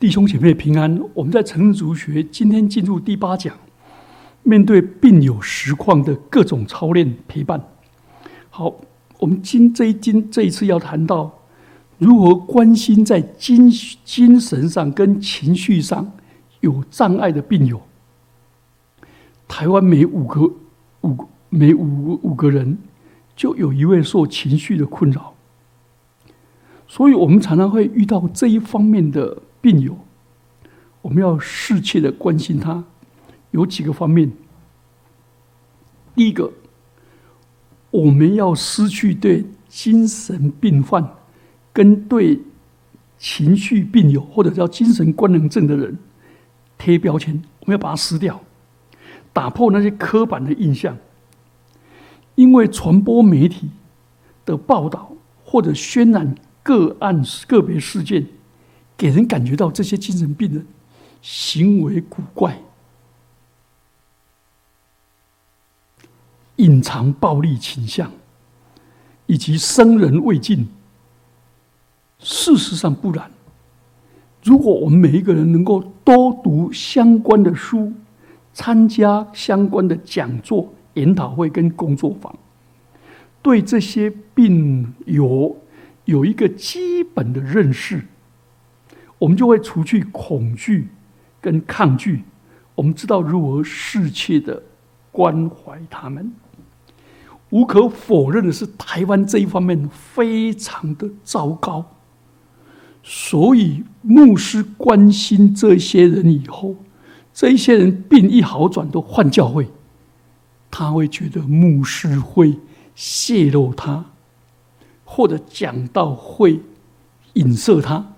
弟兄姐妹平安。我们在成族学今天进入第八讲，面对病友实况的各种操练陪伴。好，我们今这一今这一次要谈到如何关心在精精神上跟情绪上有障碍的病友。台湾每五个五每五五个人就有一位受情绪的困扰，所以我们常常会遇到这一方面的。病友，我们要适切的关心他，有几个方面。第一个，我们要失去对精神病患跟对情绪病友或者叫精神官能症的人贴标签，我们要把它撕掉，打破那些刻板的印象。因为传播媒体的报道或者渲染个案个别事件。给人感觉到这些精神病人行为古怪、隐藏暴力倾向，以及生人未尽。事实上不然。如果我们每一个人能够多读相关的书，参加相关的讲座、研讨会跟工作坊，对这些病友有一个基本的认识。我们就会除去恐惧跟抗拒，我们知道如何适切的关怀他们。无可否认的是，台湾这一方面非常的糟糕，所以牧师关心这些人以后，这一些人病一好转都换教会，他会觉得牧师会泄露他，或者讲到会影射他。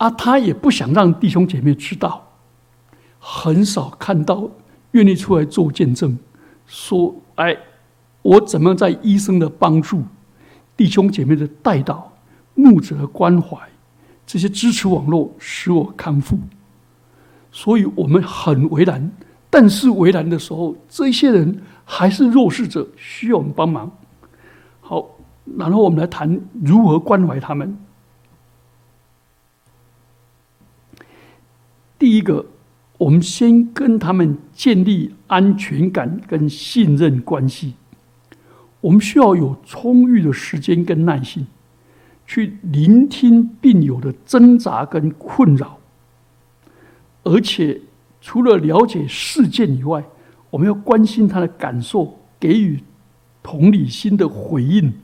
啊，他也不想让弟兄姐妹知道，很少看到愿意出来做见证，说：“哎，我怎么在医生的帮助、弟兄姐妹的带导、牧者的关怀这些支持网络，使我康复。”所以我们很为难，但是为难的时候，这些人还是弱势者，需要我们帮忙。好，然后我们来谈如何关怀他们。第一个，我们先跟他们建立安全感跟信任关系。我们需要有充裕的时间跟耐心，去聆听病友的挣扎跟困扰。而且，除了了解事件以外，我们要关心他的感受，给予同理心的回应。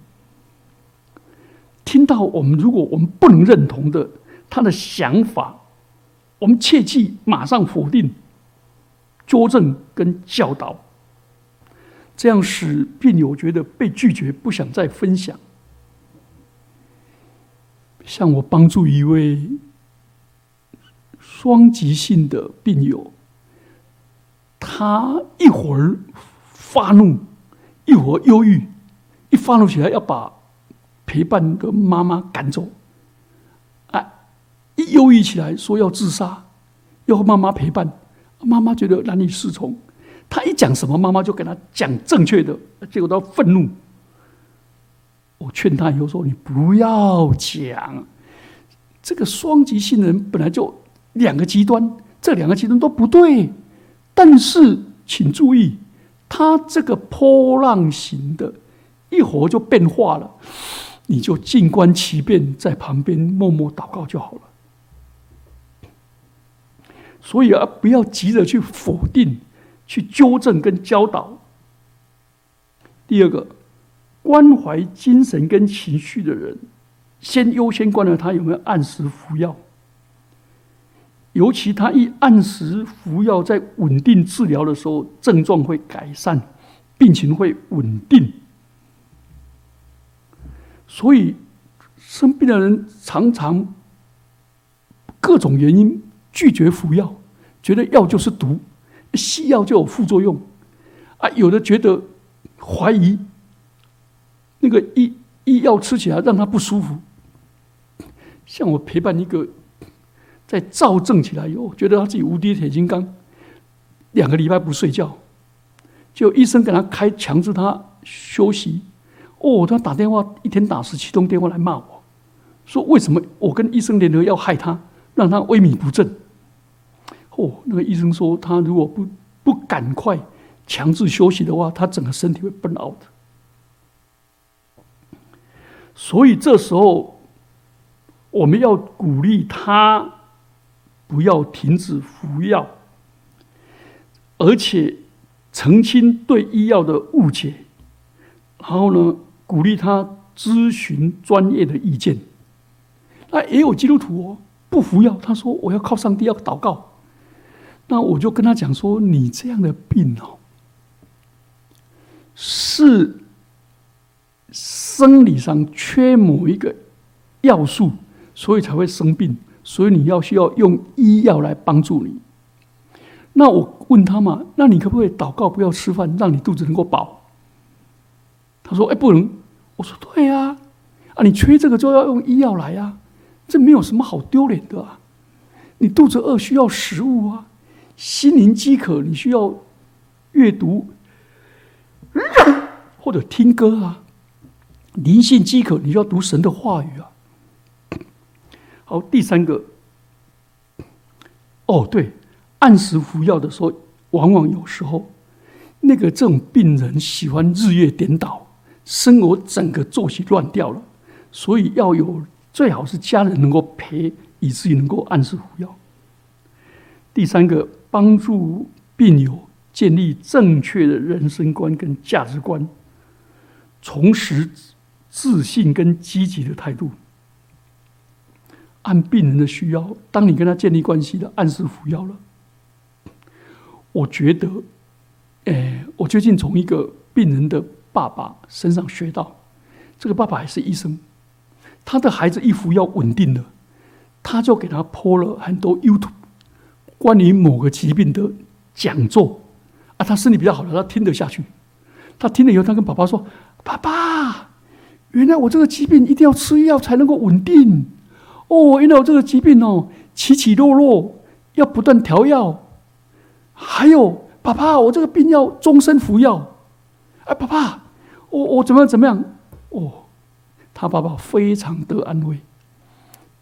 听到我们如果我们不能认同的他的想法。我们切记马上否定、纠正跟教导，这样使病友觉得被拒绝，不想再分享。像我帮助一位双极性的病友，他一会儿发怒，一会儿忧郁，一发怒起来要把陪伴的妈妈赶走。忧郁起来，说要自杀，要妈妈陪伴，妈妈觉得难以适从。他一讲什么，妈妈就给他讲正确的，结果他愤怒。我劝他以后说：“你不要讲，这个双极性人本来就两个极端，这两个极端都不对。但是请注意，他这个波浪型的，一会儿就变化了，你就静观其变，在旁边默默祷告就好了。”所以啊，不要急着去否定、去纠正跟教导。第二个，关怀精神跟情绪的人，先优先关怀他有没有按时服药。尤其他一按时服药，在稳定治疗的时候，症状会改善，病情会稳定。所以生病的人常常各种原因。拒绝服药，觉得药就是毒，西药就有副作用，啊，有的觉得怀疑那个医医药吃起来让他不舒服。像我陪伴一个在躁症起来以后，觉得他自己无敌铁金刚，两个礼拜不睡觉，就医生给他开强制他休息。哦，他打电话一天打十七通电话来骂我，说为什么我跟医生联合要害他？让他萎靡不振。哦，那个医生说，他如果不不赶快强制休息的话，他整个身体会崩 out。所以这时候我们要鼓励他不要停止服药，而且澄清对医药的误解，然后呢，鼓励他咨询专业的意见。那也有基督徒哦，不服药，他说我要靠上帝，要祷告。那我就跟他讲说：“你这样的病哦，是生理上缺某一个要素，所以才会生病。所以你要需要用医药来帮助你。”那我问他嘛：“那你可不可以祷告，不要吃饭，让你肚子能够饱？”他说：“哎，不能。”我说：“对呀，啊，你缺这个就要用医药来呀，这没有什么好丢脸的啊。你肚子饿需要食物啊。”心灵饥渴，你需要阅读或者听歌啊；灵性饥渴，你要读神的话语啊。好，第三个，哦，对，按时服药的时候，往往有时候那个这种病人喜欢日夜颠倒，生活整个作息乱掉了，所以要有最好是家人能够陪，以至于能够按时服药。第三个。帮助病友建立正确的人生观跟价值观，重拾自信跟积极的态度。按病人的需要，当你跟他建立关系的，按时服药了。我觉得，哎，我最近从一个病人的爸爸身上学到，这个爸爸还是医生，他的孩子一服药稳定了，他就给他播了很多 YouTube。关于某个疾病的讲座啊，他身体比较好了，他听得下去。他听了以后，他跟爸爸说：“爸爸，原来我这个疾病一定要吃药才能够稳定哦。原来我这个疾病哦，起起落落要不断调药。还有，爸爸，我这个病要终身服药。哎，爸爸，我我怎么样怎么样？哦，他爸爸非常的安慰。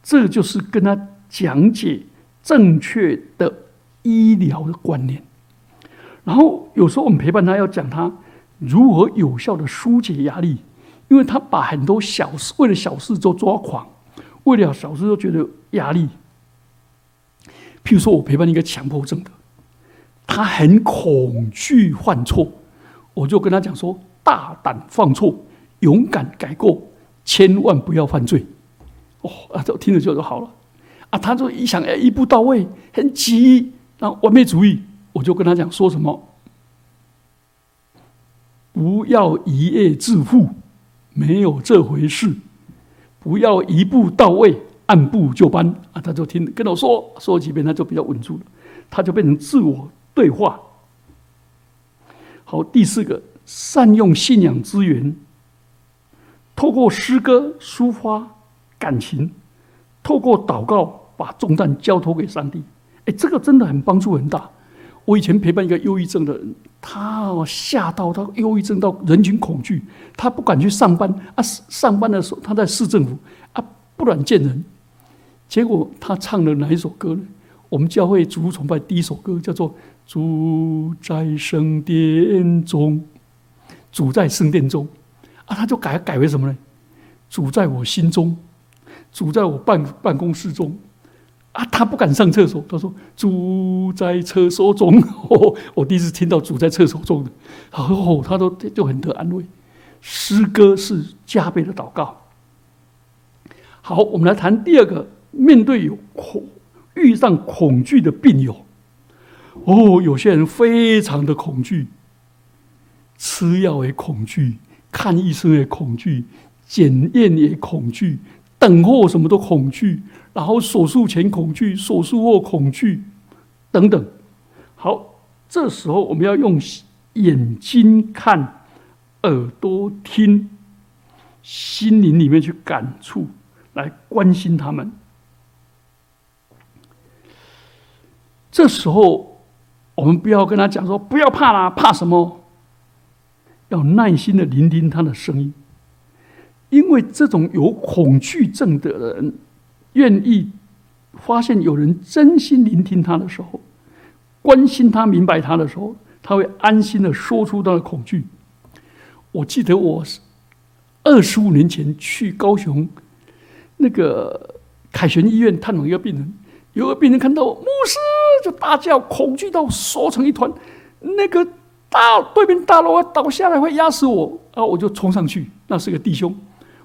这就是跟他讲解。”正确的医疗的观念，然后有时候我们陪伴他，要讲他如何有效的疏解压力，因为他把很多小事为了小事都抓狂，为了小事都觉得压力。譬如说我陪伴一个强迫症的，他很恐惧犯错，我就跟他讲说：大胆犯错，勇敢改过，千万不要犯罪。哦，啊，就听着就就好了。啊，他就一想，哎，一步到位，很急，然后完美主义，我就跟他讲，说什么，不要一夜致富，没有这回事，不要一步到位，按部就班。啊，他就听跟我说说几遍，他就比较稳住了，他就变成自我对话。好，第四个，善用信仰资源，透过诗歌抒发感情，透过祷告。把重担交托给上帝，哎，这个真的很帮助很大。我以前陪伴一个忧郁症的人，他吓到他忧郁症到人群恐惧，他不敢去上班啊。上班的时候他在市政府啊，不敢见人。结果他唱了哪一首歌呢？我们教会主崇拜第一首歌叫做《主在圣殿中》，主在圣殿中啊，他就改改为什么呢？主在我心中，主在我办办公室中。啊，他不敢上厕所。他说：“住在厕所中。”我第一次听到“住在厕所中”的，哦，他都就很得安慰。诗歌是加倍的祷告。好，我们来谈第二个，面对有恐遇上恐惧的病友。哦，有些人非常的恐惧，吃药也恐惧，看医生也恐惧，检验也恐惧，等候什么都恐惧。然后手术前恐惧，手术后恐惧，等等。好，这时候我们要用眼睛看，耳朵听，心灵里面去感触，来关心他们。这时候，我们不要跟他讲说不要怕啦，怕什么？要耐心的聆听他的声音，因为这种有恐惧症的人。愿意发现有人真心聆听他的时候，关心他、明白他的时候，他会安心的说出他的恐惧。我记得我二十五年前去高雄那个凯旋医院探望一个病人，有个病人看到我牧师就大叫，恐惧到缩成一团，那个大对面大楼要倒下来会压死我啊！我就冲上去，那是个弟兄，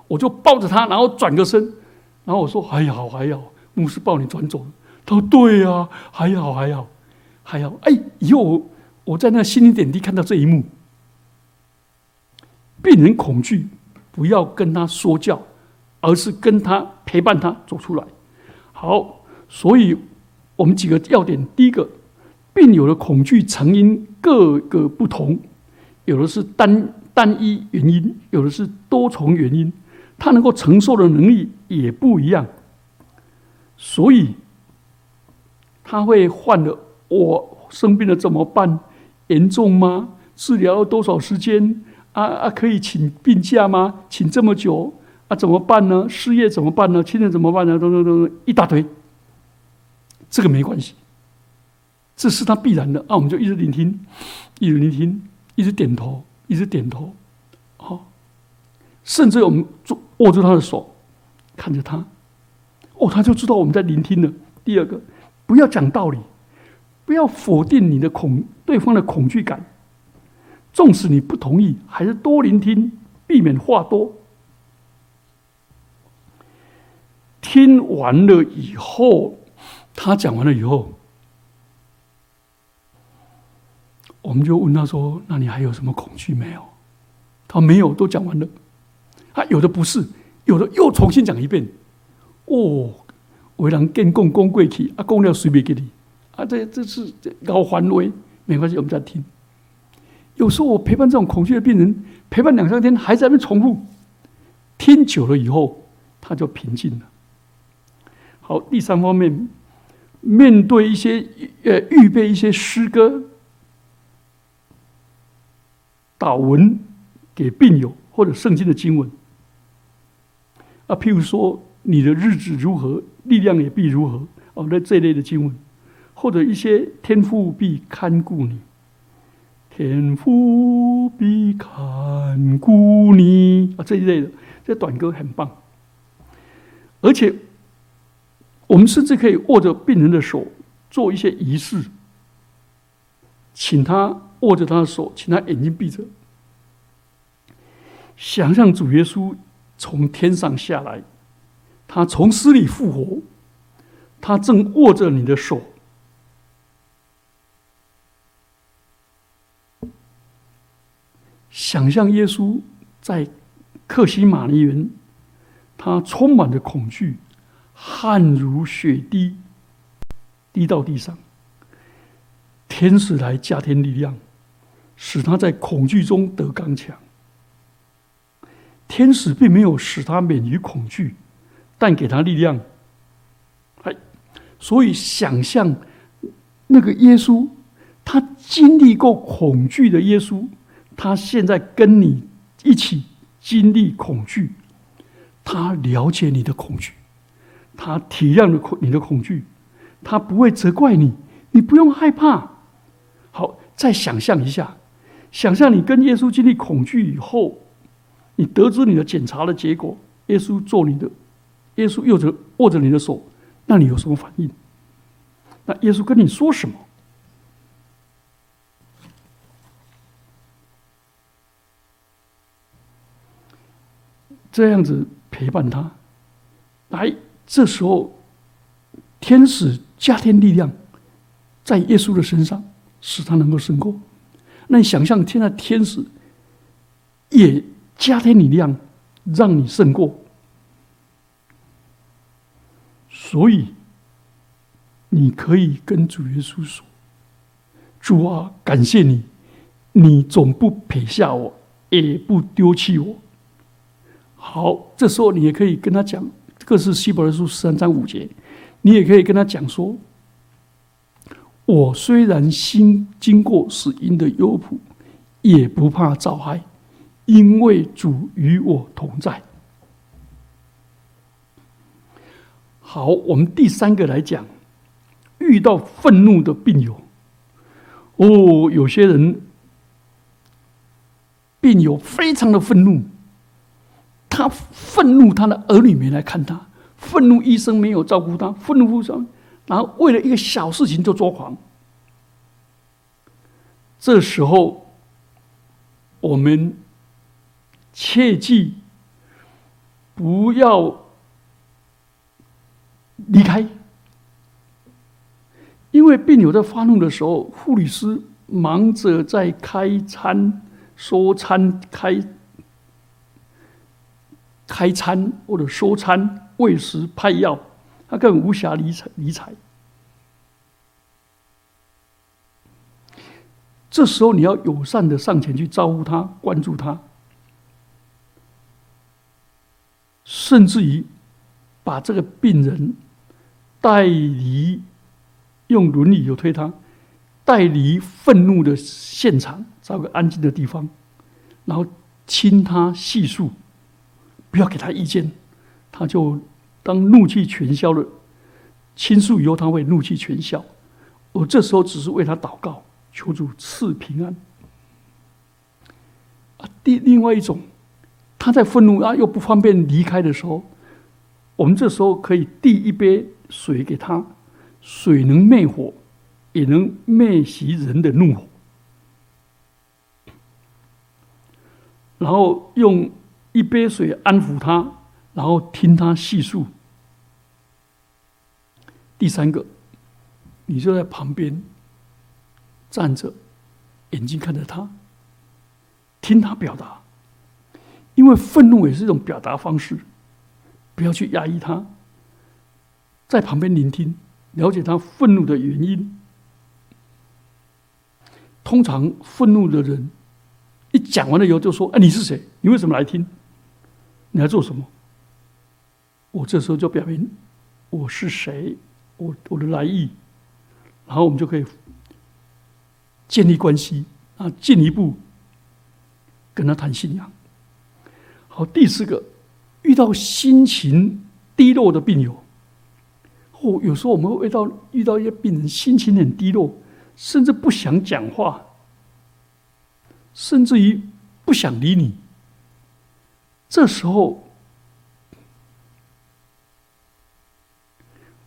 我就抱着他，然后转个身，然后我说还好还好，牧师抱你转走了。他说对呀，还好还好还好。哎，以后我我在那心灵点滴看到这一幕。病人恐惧，不要跟他说教，而是跟他陪伴他走出来。好，所以我们几个要点：第一个，病友的恐惧成因各个不同，有的是单单一原因，有的是多重原因，他能够承受的能力也不一样。所以他会患了，我生病了怎么办？严重吗？治疗要多少时间？啊啊！可以请病假吗？请这么久啊？怎么办呢？失业怎么办呢？亲人怎么办呢？等等等等，一大堆。这个没关系，这是他必然的啊！我们就一直聆听，一直聆听，一直点头，一直点头。甚至我们握住他的手，看着他，哦，他就知道我们在聆听了。第二个，不要讲道理，不要否定你的恐对方的恐惧感。纵使你不同意，还是多聆听，避免话多。听完了以后，他讲完了以后，我们就问他说：“那你还有什么恐惧没有？”他没有，都讲完了。啊，有的不是，有的又重新讲一遍。哦，为人更共公贵体，啊，公料随便给你。啊，这这是搞环卫，没关系，我们在听。有时候我陪伴这种恐惧的病人，陪伴两三天还在那边重复，听久了以后，他就平静了。好，第三方面，面对一些呃预备一些诗歌、祷文给病友或者圣经的经文啊，譬如说你的日子如何，力量也必如何哦，那这类的经文，或者一些天赋必看顾你。天父必看顾你啊，这一类的，这短歌很棒。而且，我们甚至可以握着病人的手做一些仪式，请他握着他的手，请他眼睛闭着，想象主耶稣从天上下来，他从死里复活，他正握着你的手。想象耶稣在克西马尼园，他充满着恐惧，汗如血滴，滴到地上。天使来加添力量，使他在恐惧中得刚强。天使并没有使他免于恐惧，但给他力量。哎，所以想象那个耶稣，他经历过恐惧的耶稣。他现在跟你一起经历恐惧，他了解你的恐惧，他体谅了恐你的恐惧，他不会责怪你，你不用害怕。好，再想象一下，想象你跟耶稣经历恐惧以后，你得知你的检查的结果，耶稣做你的，耶稣握着握着你的手，那你有什么反应？那耶稣跟你说什么？这样子陪伴他，来，这时候天使加添力量，在耶稣的身上，使他能够胜过。那你想象，现在天使也加添力量，让你胜过。所以，你可以跟主耶稣说：“主啊，感谢你，你总不撇下我，也不丢弃我。”好，这时候你也可以跟他讲，这个是希伯来书十三章五节，你也可以跟他讲说：我虽然心经过死因的幽谷，也不怕遭害，因为主与我同在。好，我们第三个来讲，遇到愤怒的病友，哦，有些人病友非常的愤怒，他愤怒他的儿女没来看他，愤怒医生没有照顾他，愤怒护士，然后为了一个小事情就抓狂。这时候，我们切记不要离开，因为病友在发怒的时候，护理师忙着在开餐、收餐、开开餐或者收餐、喂食、派药，他根本无暇理睬理睬。这时候你要友善的上前去招呼他，关注他，甚至于把这个病人带离，用轮椅有推他，带离愤怒的现场，找个安静的地方，然后听他细述，不要给他意见，他就当怒气全消了，倾诉以后他会怒气全消，我这时候只是为他祷告。求主赐平安。啊，第另外一种，他在愤怒啊又不方便离开的时候，我们这时候可以递一杯水给他，水能灭火，也能灭袭人的怒火。然后用一杯水安抚他，然后听他细述。第三个，你就在旁边。站着，眼睛看着他，听他表达，因为愤怒也是一种表达方式，不要去压抑他，在旁边聆听，了解他愤怒的原因。通常愤怒的人一讲完了以后，就说：“哎，你是谁？你为什么来听？你来做什么？”我这时候就表明我是谁，我我的来意，然后我们就可以。建立关系啊，进一步跟他谈信仰。好，第四个，遇到心情低落的病友，或有时候我们会遇到遇到一些病人心情很低落，甚至不想讲话，甚至于不想理你。这时候，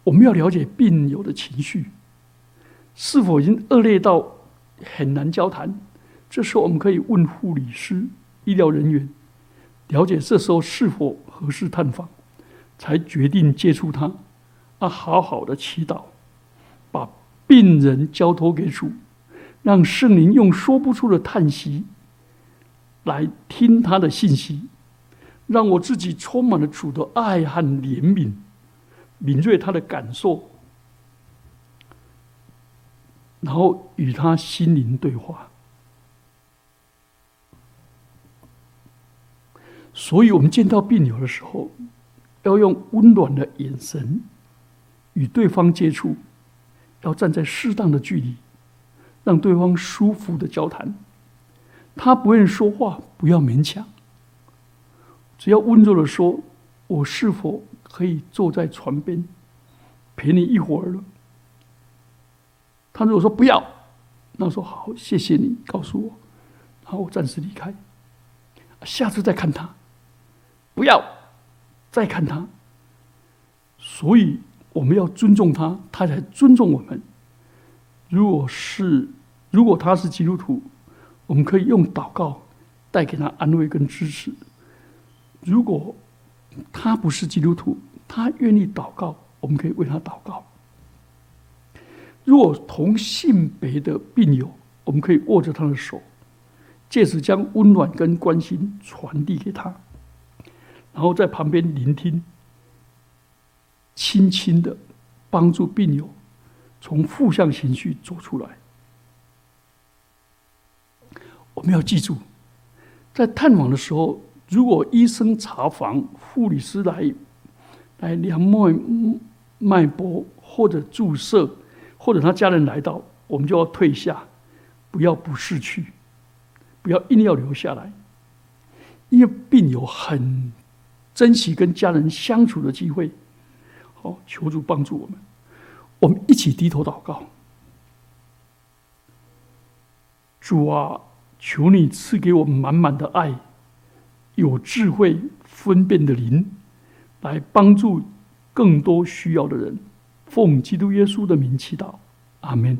我们要了解病友的情绪是否已经恶劣到。很难交谈，这时候我们可以问护理师、医疗人员，了解这时候是否合适探访，才决定接触他。啊，好好的祈祷，把病人交托给主，让圣灵用说不出的叹息来听他的信息，让我自己充满了主的爱和怜悯，敏锐他的感受。然后与他心灵对话，所以我们见到病友的时候，要用温暖的眼神与对方接触，要站在适当的距离，让对方舒服的交谈。他不愿说话，不要勉强，只要温柔的说：“我是否可以坐在床边陪你一会儿了？”他如果说不要，那我说好，谢谢你告诉我，然后我暂时离开，下次再看他，不要再看他。所以我们要尊重他，他才尊重我们。如果是如果他是基督徒，我们可以用祷告带给他安慰跟支持；如果他不是基督徒，他愿意祷告，我们可以为他祷告。若同性别的病友，我们可以握着他的手，借此将温暖跟关心传递给他，然后在旁边聆听，轻轻的帮助病友从负向情绪走出来。我们要记住，在探访的时候，如果医生查房、护理师来来量脉脉搏或者注射。或者他家人来到，我们就要退下，不要不逝去，不要硬要留下来，因为病友很珍惜跟家人相处的机会，好，求主帮助我们。我们一起低头祷告。主啊，求你赐给我们满满的爱，有智慧分辨的灵，来帮助更多需要的人。奉基督耶稣的名祈祷，阿门。